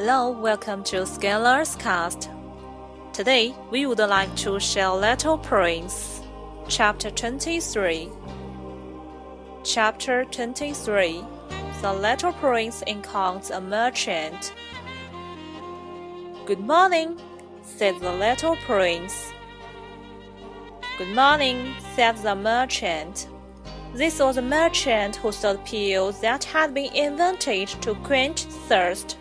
Hello, welcome to Scholars Cast. Today, we would like to share Little Prince, Chapter 23. Chapter 23 The Little Prince encounters a merchant. Good morning, said the little prince. Good morning, said the merchant. This was a merchant who sold pills that had been invented to quench thirst.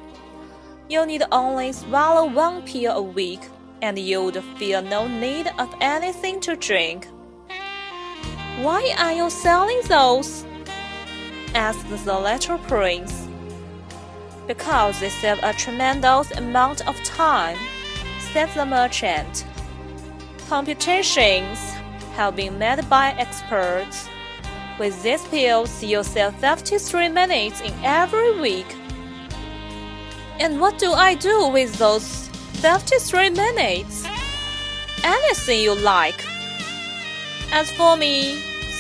You need only swallow one pill a week, and you would feel no need of anything to drink. Why are you selling those? asked the little prince. Because they save a tremendous amount of time, said the merchant. Computations have been made by experts with these pills, you save 53 minutes in every week. And what do I do with those 53 minutes? Anything you like. As for me,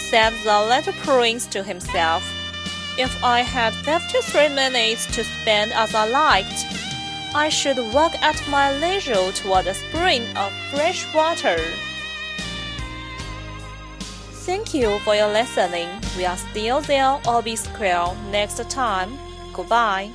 said the little prince to himself, if I had 53 minutes to spend as I liked, I should walk at my leisure toward a spring of fresh water. Thank you for your listening. We are still there or be square next time. Goodbye.